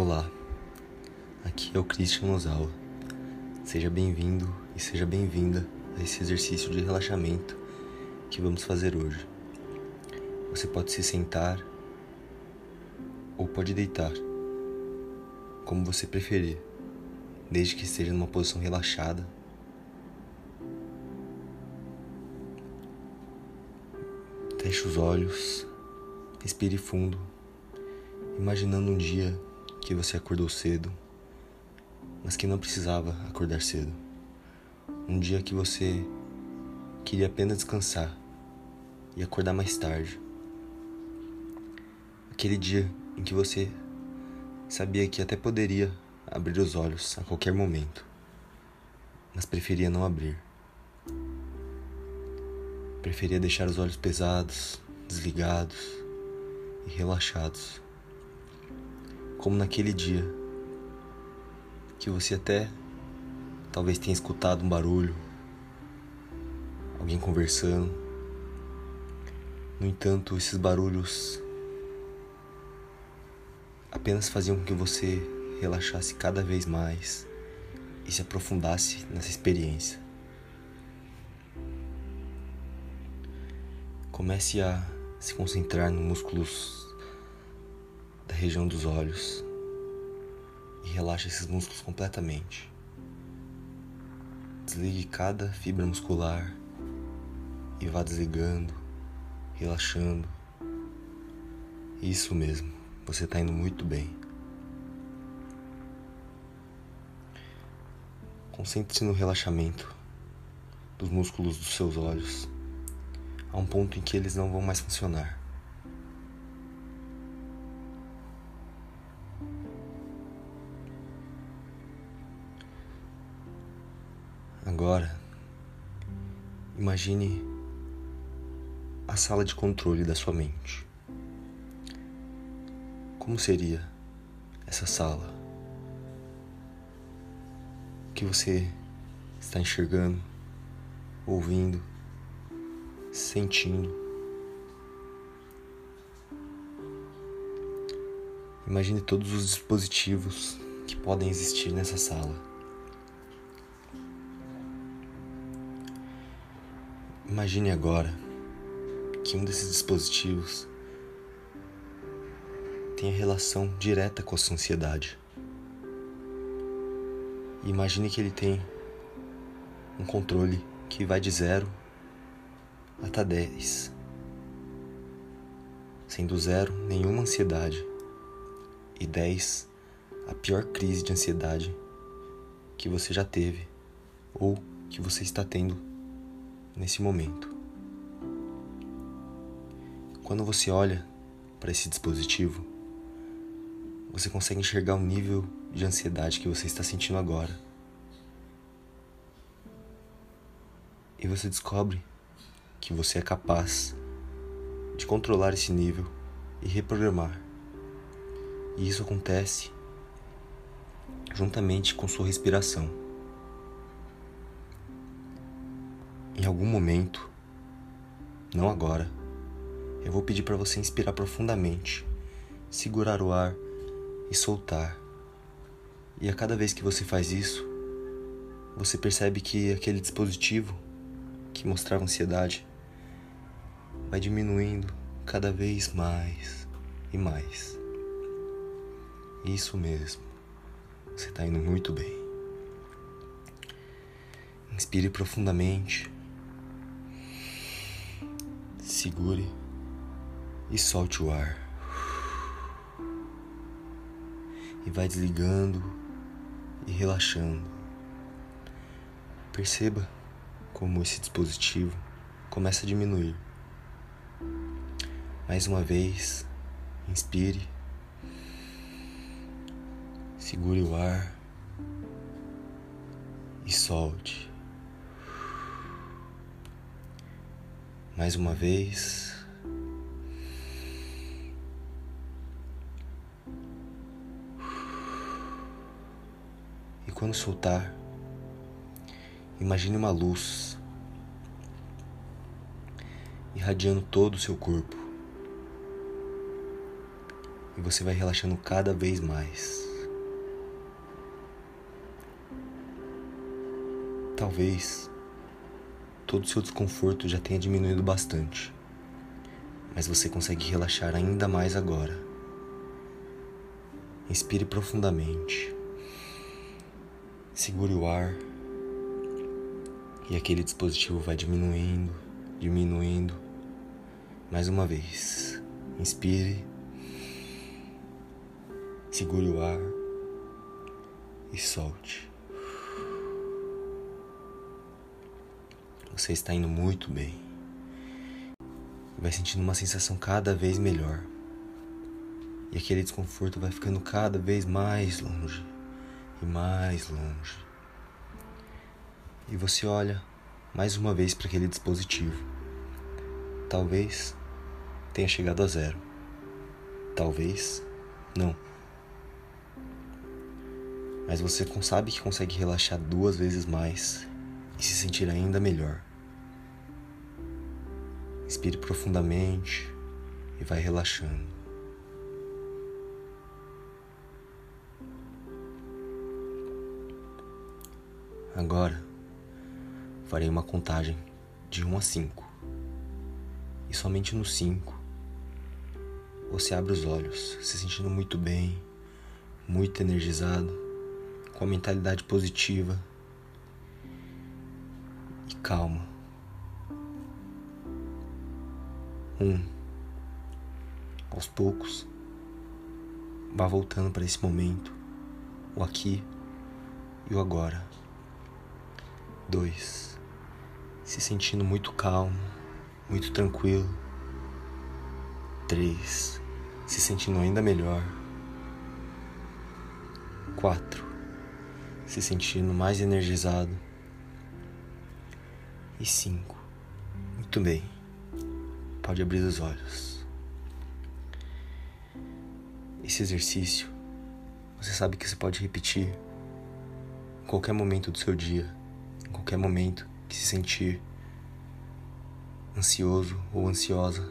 Olá, aqui é o Christian Nozawa. Seja bem-vindo e seja bem-vinda a esse exercício de relaxamento que vamos fazer hoje. Você pode se sentar ou pode deitar, como você preferir, desde que esteja numa posição relaxada. Feche os olhos, respire fundo, imaginando um dia que você acordou cedo, mas que não precisava acordar cedo. Um dia que você queria apenas descansar e acordar mais tarde. Aquele dia em que você sabia que até poderia abrir os olhos a qualquer momento, mas preferia não abrir. Preferia deixar os olhos pesados, desligados e relaxados como naquele dia que você até talvez tenha escutado um barulho, alguém conversando. No entanto, esses barulhos apenas faziam com que você relaxasse cada vez mais e se aprofundasse nessa experiência. Comece a se concentrar nos músculos da região dos olhos e relaxe esses músculos completamente. Desligue cada fibra muscular e vá desligando, relaxando. Isso mesmo, você está indo muito bem. Concentre-se no relaxamento dos músculos dos seus olhos a um ponto em que eles não vão mais funcionar. Agora, imagine a sala de controle da sua mente. Como seria essa sala? O que você está enxergando, ouvindo, sentindo? Imagine todos os dispositivos que podem existir nessa sala. Imagine agora que um desses dispositivos tem relação direta com a sua ansiedade. Imagine que ele tem um controle que vai de 0 até 10. Sendo 0 nenhuma ansiedade e 10 a pior crise de ansiedade que você já teve ou que você está tendo nesse momento. Quando você olha para esse dispositivo, você consegue enxergar o nível de ansiedade que você está sentindo agora. E você descobre que você é capaz de controlar esse nível e reprogramar. E isso acontece juntamente com sua respiração. Em algum momento, não agora, eu vou pedir para você inspirar profundamente, segurar o ar e soltar. E a cada vez que você faz isso, você percebe que aquele dispositivo que mostrava ansiedade vai diminuindo cada vez mais e mais. Isso mesmo, você está indo muito bem. Inspire profundamente segure e solte o ar. E vai desligando e relaxando. Perceba como esse dispositivo começa a diminuir. Mais uma vez, inspire, segure o ar e solte. mais uma vez. E quando soltar, imagine uma luz irradiando todo o seu corpo. E você vai relaxando cada vez mais. Talvez todo o seu desconforto já tenha diminuído bastante, mas você consegue relaxar ainda mais agora. Inspire profundamente, segure o ar e aquele dispositivo vai diminuindo, diminuindo. Mais uma vez, inspire, segure o ar e solte. Você está indo muito bem. Vai sentindo uma sensação cada vez melhor. E aquele desconforto vai ficando cada vez mais longe e mais longe. E você olha mais uma vez para aquele dispositivo. Talvez tenha chegado a zero. Talvez não. Mas você sabe que consegue relaxar duas vezes mais e se sentir ainda melhor. Inspire profundamente e vai relaxando. Agora farei uma contagem de 1 a 5. E somente no 5 você abre os olhos, se sentindo muito bem, muito energizado, com a mentalidade positiva e calma. Um, aos poucos, vá voltando para esse momento, o aqui e o agora. Dois, se sentindo muito calmo, muito tranquilo. Três, se sentindo ainda melhor. Quatro, se sentindo mais energizado. E cinco, muito bem pode abrir os olhos. Esse exercício, você sabe que você pode repetir em qualquer momento do seu dia, em qualquer momento que se sentir ansioso ou ansiosa